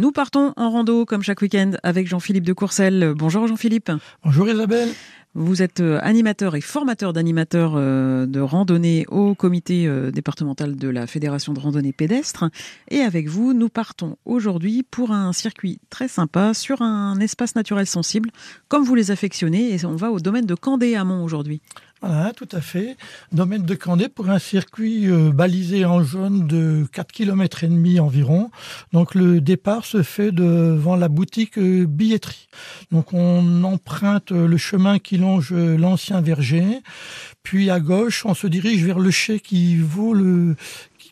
Nous partons en rando comme chaque week-end avec Jean-Philippe de Courcelles. Bonjour Jean-Philippe. Bonjour Isabelle. Vous êtes euh, animateur et formateur d'animateurs euh, de randonnée au comité euh, départemental de la Fédération de randonnée pédestre. Et avec vous, nous partons aujourd'hui pour un circuit très sympa sur un espace naturel sensible, comme vous les affectionnez. Et on va au domaine de Candé à Mont aujourd'hui. Voilà, tout à fait. Domaine de Candé pour un circuit balisé en jaune de 4 km et demi environ. Donc le départ se fait devant la boutique billetterie. Donc on emprunte le chemin qui longe l'ancien verger. Puis à gauche, on se dirige vers le chai qui vaut le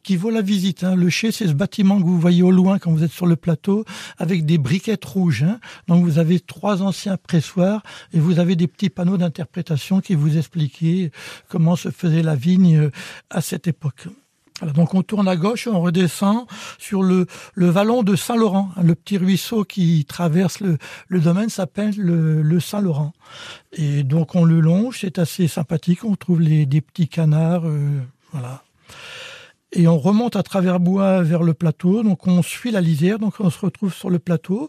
qui vaut la visite. Hein. Le chai, c'est ce bâtiment que vous voyez au loin quand vous êtes sur le plateau, avec des briquettes rouges. Hein. Donc vous avez trois anciens pressoirs et vous avez des petits panneaux d'interprétation qui vous expliquaient comment se faisait la vigne euh, à cette époque donc on tourne à gauche on redescend sur le, le vallon de Saint-Laurent. Le petit ruisseau qui traverse le, domaine s'appelle le, le Saint-Laurent. Et donc on le longe, c'est assez sympathique, on trouve des petits canards, euh, voilà. Et on remonte à travers bois vers le plateau, donc on suit la lisière, donc on se retrouve sur le plateau.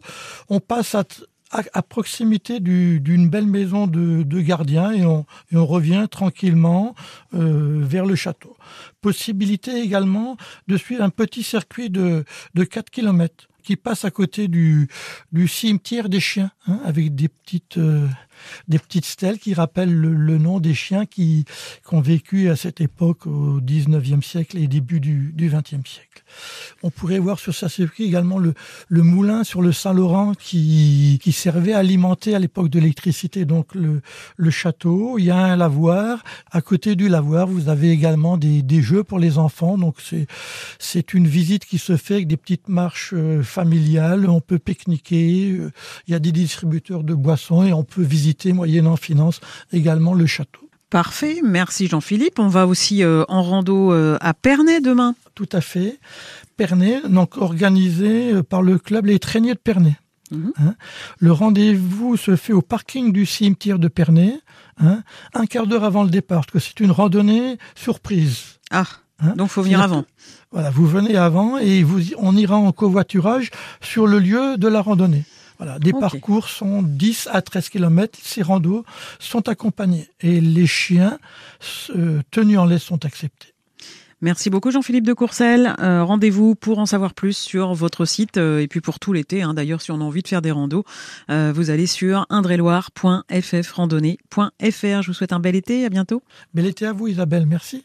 On passe à, proximité d'une belle maison de, de gardien et on, et on, revient tranquillement euh, vers le château. Possibilité également de suivre un petit circuit de, de 4 km qui passe à côté du, cimetière des chiens, hein, avec des petites, euh, des petites stèles qui rappellent le, nom des chiens qui, ont vécu à cette époque au 19e siècle et début du, du 20e siècle. On pourrait voir sur sa circuit également le, moulin sur le Saint-Laurent qui, servait à alimenter à l'époque de l'électricité donc le, château. Il y a un lavoir. À côté du lavoir, vous avez également des, jeux pour les enfants. Donc c'est, c'est une visite qui se fait avec des petites marches euh, familiales. On peut pique-niquer. Euh, il y a des distributeurs de boissons et on peut visiter moyennant finance également le château. Parfait, merci Jean-Philippe. On va aussi euh, en rando euh, à Pernay demain. Tout à fait. Pernay, donc organisé par le club Les Traîniers de Pernay. Mhm. Hein. le rendez-vous se fait au parking du cimetière de Pernay, hein, un quart d'heure avant le départ, parce que c'est une randonnée surprise. Ah, hein. donc faut venir avant. Voilà, vous venez avant et vous, on ira en covoiturage sur le lieu de la randonnée. Voilà, des parcours sont 10 à 13 km. Ces randos sont accompagnés et les chiens euh, tenus en laisse sont acceptés. Merci beaucoup Jean-Philippe de Courcelles. Euh, rendez-vous pour en savoir plus sur votre site euh, et puis pour tout l'été. Hein. D'ailleurs, si on a envie de faire des randos, vous allez sur indreloire.ffrandonnée.fr. Je vous souhaite un bel été. À bientôt. Bel été à vous Isabelle. Merci.